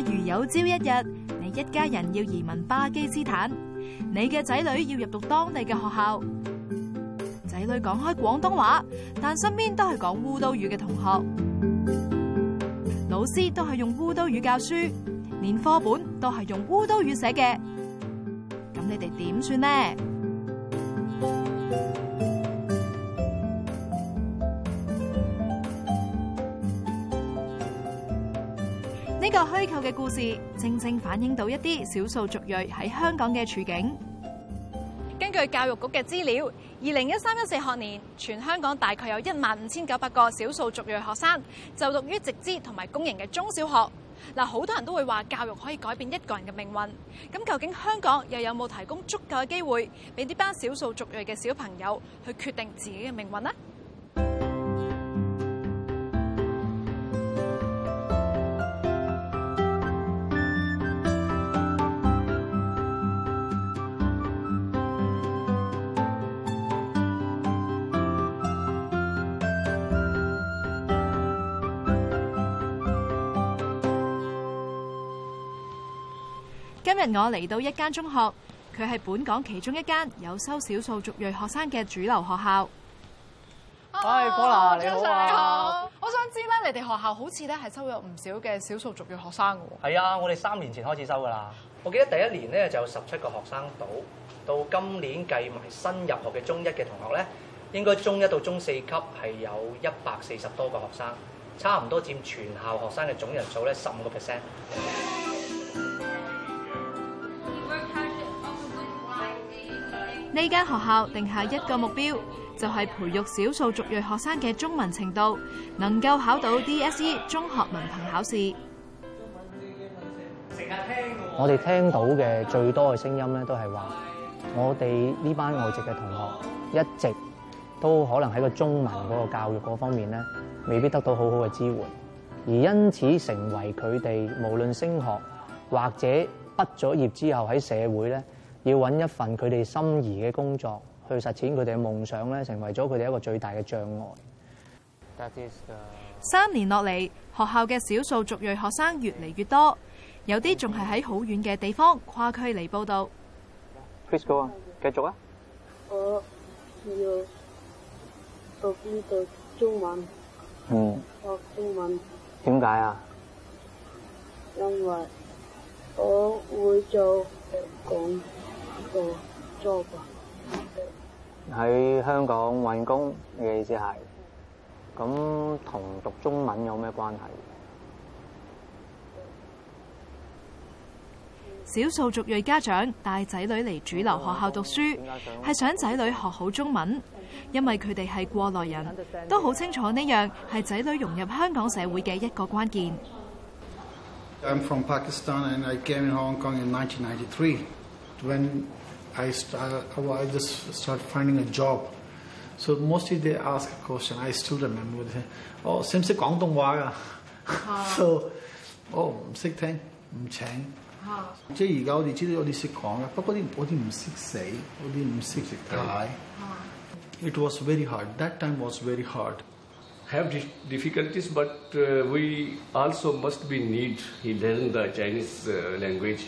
如有朝一日，你一家人要移民巴基斯坦，你嘅仔女要入读当地嘅学校，仔女讲开广东话，但身边都系讲乌都语嘅同学，老师都系用乌都语教书，连课本都系用乌都语写嘅，咁你哋点算呢？呢个虚构嘅故事，正正反映到一啲少数族裔喺香港嘅处境。根据教育局嘅资料，二零一三一四学年，全香港大概有一万五千九百个少数族裔学生就读于直资同埋公营嘅中小学。嗱，好多人都会话教育可以改变一个人嘅命运。咁究竟香港又有冇提供足够嘅机会，俾啲班少数族裔嘅小朋友去决定自己嘅命运呢？今日我嚟到一间中学，佢系本港其中一间有收少数族裔学生嘅主流学校。系波拿你好啊！我想知咧，你哋学校好似咧系收咗唔少嘅少数族裔学生喎。系啊，我哋三年前开始收噶啦。我记得第一年咧就有十七个学生到，到今年计埋新入学嘅中一嘅同学咧，应该中一到中四级系有一百四十多个学生，差唔多占全校学生嘅总人数咧十五个 percent。呢间学校定下一个目标，就系培育少数族裔学生嘅中文程度，能够考到 DSE 中学文凭考试。我哋听到嘅最多嘅声音咧，都系话，我哋呢班外籍嘅同学，一直都可能喺个中文嗰个教育嗰方面咧，未必得到好好嘅支援，而因此成为佢哋无论升学或者毕咗业之后喺社会咧。要揾一份佢哋心儀嘅工作，去實踐佢哋嘅夢想咧，成為咗佢哋一個最大嘅障礙。三年落嚟，學校嘅少數族裔學生越嚟越多，有啲仲係喺好遠嘅地方跨區嚟報道。s 啊，繼續啊。我要讀呢度中文？嗯。學中文。點解啊？因為我會做講。喺香港揾工嘅意思係咁，同讀中文有咩關係？少數族裔家長帶仔女嚟主流學校讀書，係想仔女學好中文，因為佢哋係過來人，都好清楚呢樣係仔女融入香港社會嘅一個關鍵。when I start, I just start finding a job. So mostly they ask a question. I still remember. They say, "Oh, so know know but It was very hard. That time was very hard. Have difficulties, but uh, we also must be need. He learn the Chinese uh, language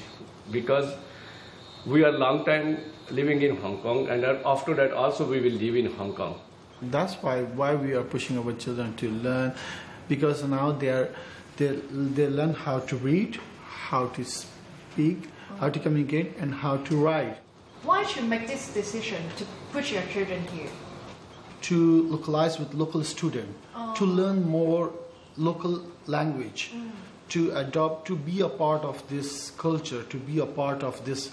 because we are long time living in Hong Kong, and after that also we will live in Hong Kong. That's why why we are pushing our children to learn, because now they are they they learn how to read, how to speak, how to communicate, and how to write. Why should make this decision to put your children here? To localize with local student, oh. to learn more local language, mm. to adopt, to be a part of this culture, to be a part of this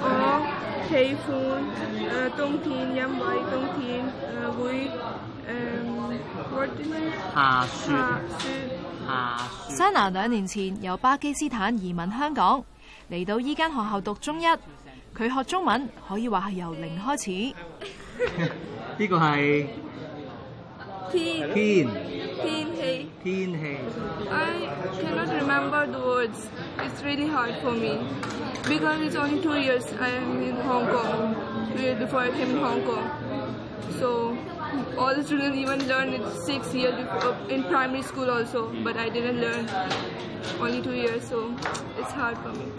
我喜歡誒冬天，因為冬天誒會誒點下雪，下雪。s a n 兩年前由巴基斯坦移民香港，嚟到依間學校讀中一，佢學中文可以話係由零開始。呢個係天天。hay. I cannot remember the words. It's really hard for me because it's only two years I am in Hong Kong. before I came in Hong Kong. So all the students even learned it six years uh, in primary school also, but I didn't learn only two years, so it's hard for me.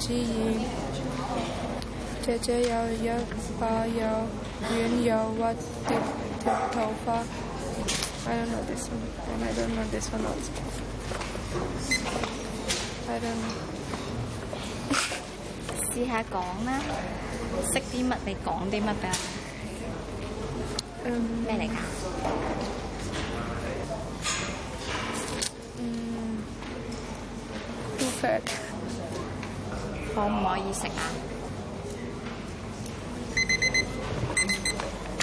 之意。姐姐有一把有卷有滑的的頭髮。試下講啦，識啲乜你講啲乜噶？我。咩嚟㗎？嗯，可唔可以食啊？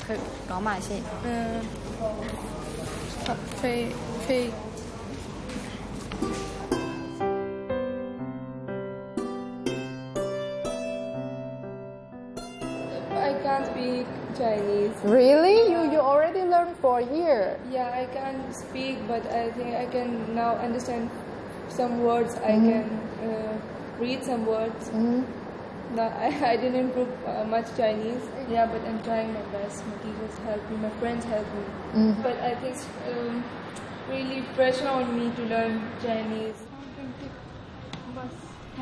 佢講埋先。嗯。佢佢。I can't speak Chinese. Really? You you already learn e d for a year? Yeah, I can't speak, but I think I can now understand some words. I can. some read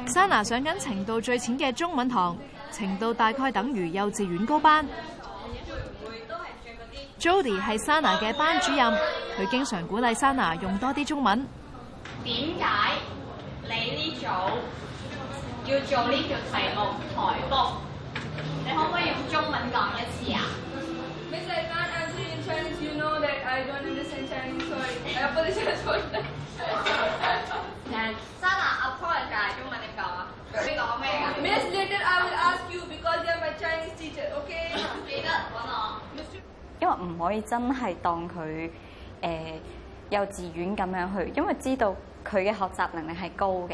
Sana 上紧程度最浅嘅中文堂，程度大概等于幼稚园高班。Jody 系 Sana 嘅班主任，佢经常鼓励 n a 用多啲中文。点解你呢组？要做呢條題目，台風，你可唔可以用中文講一次啊？Miss Later，I see you change. You know that I don't understand you. I don't understand you. 好。係。沙娜，我幫你寫中文嚟講啊。你講咩啊？Miss Later，I will ask you because you are my Chinese teacher. Okay？Stand up，好啦。因為唔可以真係當佢誒幼稚園咁樣去，因為知道佢嘅學習能力係高嘅。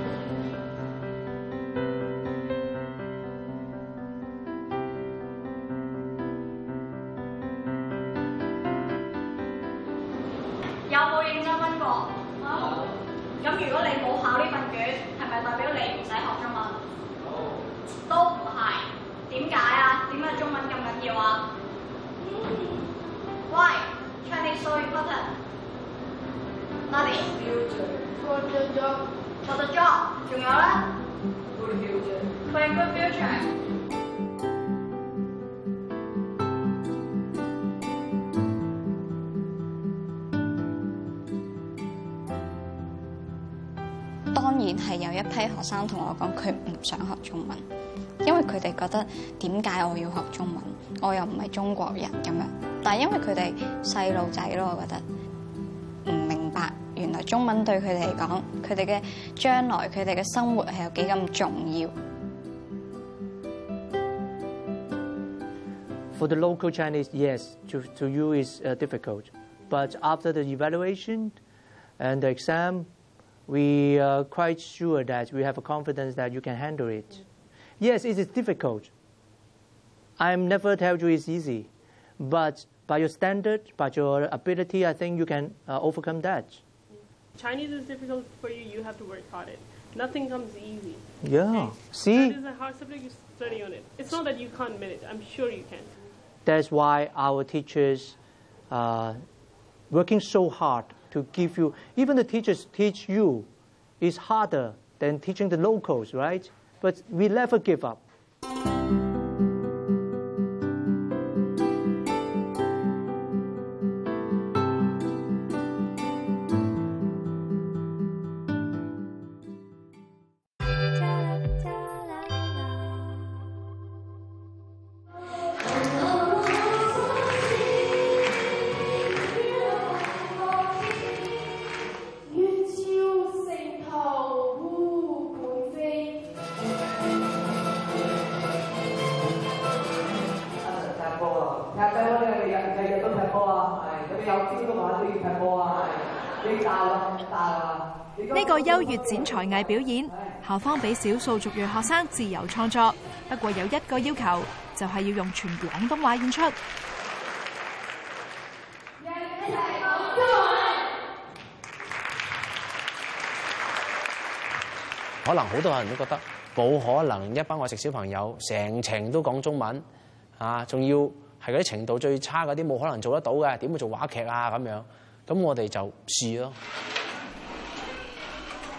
當然係有一批學生同我講，佢唔想學中文，因為佢哋覺得點解我要學中文？我又唔係中國人咁樣。但係因為佢哋細路仔咯，我覺得唔明白原來中文對佢哋嚟講，佢哋嘅將來，佢哋嘅生活係有幾咁重要。For the local Chinese, yes, to, to you is uh, difficult. But after the evaluation and the exam, we are uh, quite sure that we have a confidence that you can handle it. Yes, it is difficult. I never tell you it's easy, but by your standard, by your ability, I think you can uh, overcome that. Chinese is difficult for you. You have to work hard at. Nothing comes easy. Yeah. Okay? See. That is a hard subject. You study on it. It's not that you can't manage. I'm sure you can. That's why our teachers are uh, working so hard to give you, even the teachers teach you is harder than teaching the locals, right? But we never give up. 个优越展才艺表演，校方俾少数族裔学生自由创作，不过有一个要求，就系要用全广东话演出。可能好多人都觉得冇可能，一班外籍小朋友成程都讲中文啊，仲要系嗰啲程度最差嗰啲，冇可能做得到嘅，点会做话剧啊？咁样，咁我哋就试咯。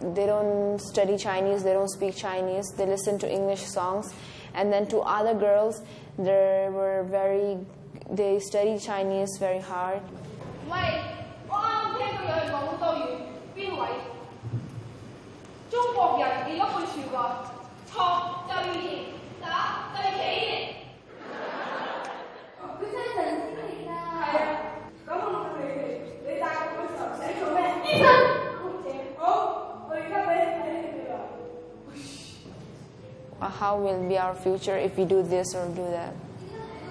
they don't study Chinese, they don't speak Chinese, they listen to English songs. And then to other girls, they were very, they study Chinese very hard. Uh, how will be our future if we do this or do that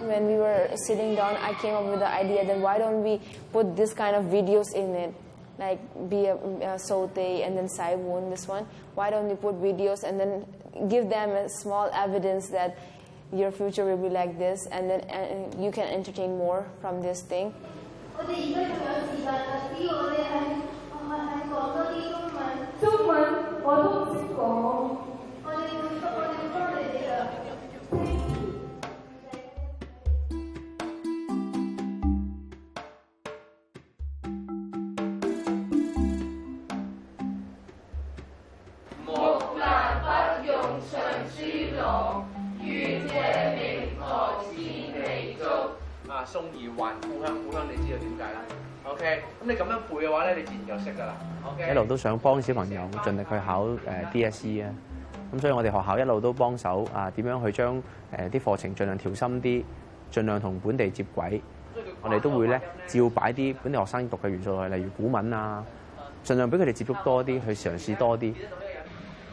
when we were sitting down i came up with the idea then why don't we put this kind of videos in it like be a, a sote and then saibun this one why don't we put videos and then give them a small evidence that your future will be like this and then and you can entertain more from this thing 常书郎，愿借明何赐微做，啊，送而还故乡，故乡你知道点解啦？OK，咁你咁样背嘅话咧，你自然就识噶啦。OK，一路都想帮小朋友，尽力去考诶 DSE 啊。咁所以我哋学校一路都帮手啊，点样去将诶啲课程尽量调深啲，尽量同本地接轨。我哋都会咧，照摆啲本地学生读嘅元素去，例如古文啊，尽量俾佢哋接触多啲，去尝试多啲。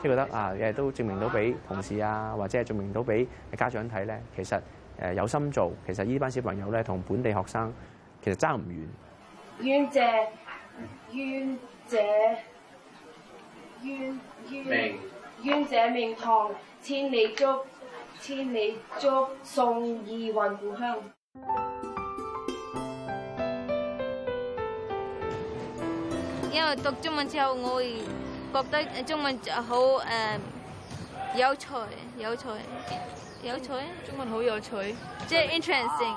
即係覺得啊，亦都證明到俾同事啊，或者係證明到俾家長睇咧，其實誒有心做，其實呢班小朋友咧同本地學生其實爭唔遠。冤者冤者冤冤冤者名堂，千里足千里足送二還故鄉。因為讀中文之后，我。覺得中文好誒有趣，有趣，有趣。中文好有趣，即系 interesting。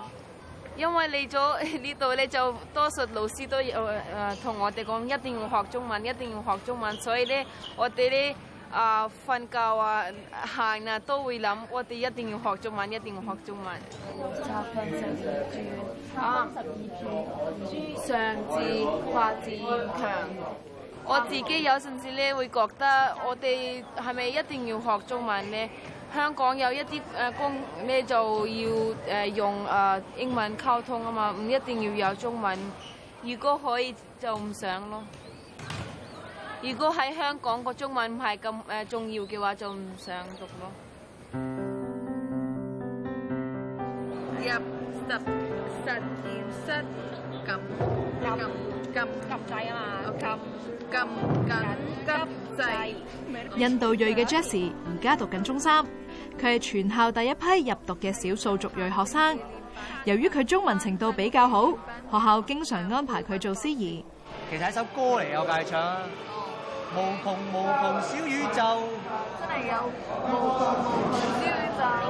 因為嚟咗 呢度咧，就多數老師都有誒同我哋講，一定要學中文，一定要學中文。所以咧，我哋咧啊瞓覺啊行啊都會諗，我哋一定要學中文，一定要學中文。廿八十二句，三十二句，朱尚志，郭志強。我自己有甚至咧會覺得，我哋係咪一定要學中文咧？香港有一啲誒工咩就要誒用誒英文溝通啊嘛，唔一定要有中文。如果可以就唔想咯。如果喺香港個中文唔係咁誒重要嘅話，就唔想讀咯。入二、三、四、五、咁禁禁制啊嘛！禁咁紧急制！印度裔嘅 Jess e 而家读紧中三，佢系全校第一批入读嘅少数族裔学生。由于佢中文程度比较好，学校经常安排佢做司仪。其实一首歌嚟有计唱，无穷无穷小宇宙，真系有无穷无穷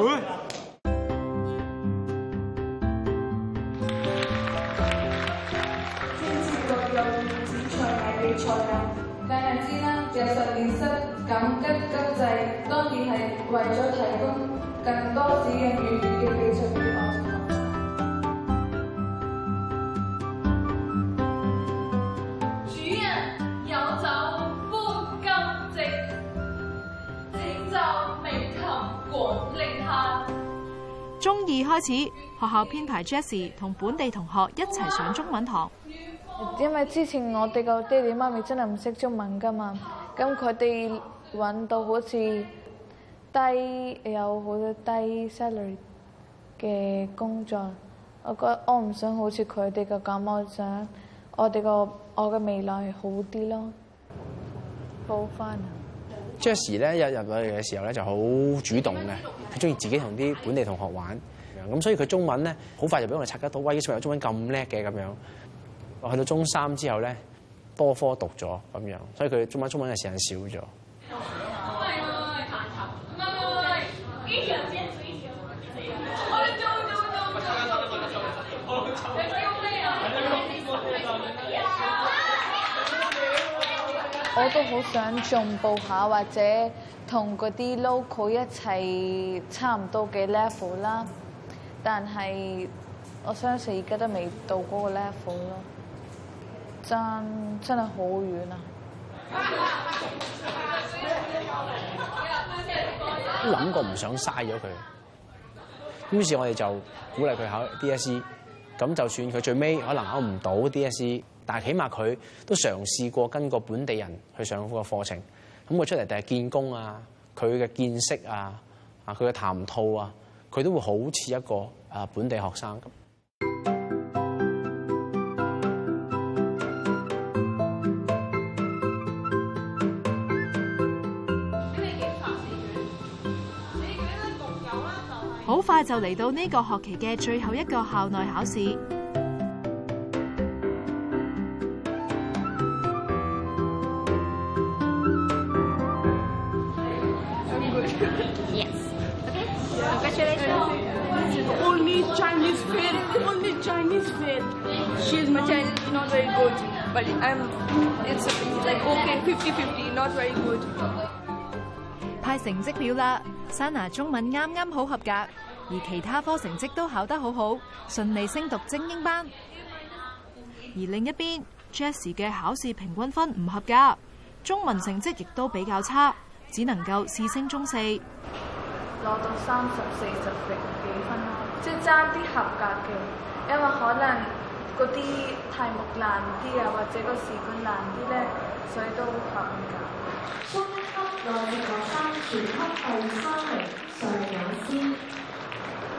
小宇宙。入實驗室緊急跟制，當然係為咗提供更多指引粵語嘅比賽與活主有酒高中二開始，學校編排爵士，同本地同學一齊上中文堂。因為之前我哋個爹哋媽咪真係唔識中文噶嘛。咁佢哋揾到好似低有好多低 salary 嘅工作，我覺我唔想好似佢哋個感覺想我哋個我嘅未來好啲咯，好翻。Josh 咧有入嚟嘅時候咧就好主動嘅，佢中意自己同啲本地同學玩，咁所以佢中文咧好快就俾我哋察覺得，哇！原有中文咁叻嘅咁樣。我去到中三之後咧。多科讀咗咁樣，所以佢中文中文嘅時間少咗。我都好想進步下，或者同嗰啲 local 一齊差唔多嘅 level 啦，但係我相信而家都未到嗰個 level 咯。真真係好遠啊！諗過唔想嘥咗佢，於是我哋就鼓勵佢考 DSE。咁就算佢最尾可能考唔到 DSE，但係起碼佢都嘗試過跟個本地人去上嗰個課程。咁佢出嚟第係見功啊？佢嘅見識啊？啊，佢嘅談吐啊？佢都會好似一個啊本地學生。就嚟到呢个学期嘅最后一个校内考试。派成績表啦 s a 中文啱啱好合格。而其他科成績都考得好好，順利升讀精英班。而另一邊，Jess 嘅考試平均分唔合格，中文成績亦都比較差，只能夠試升中四。攞到三十四十零幾分，即系爭啲合格嘅，因為可能嗰啲題目難啲啊，或者個试卷難啲咧，所以都合格。中級內地生全級第三名，上雅思。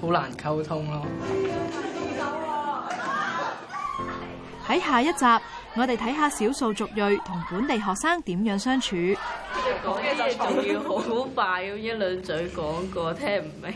好難溝通咯！喺下一集，我哋睇下少數族裔同本地學生點樣相處。講嘢仲要好快咁一兩嘴講過，聽唔明。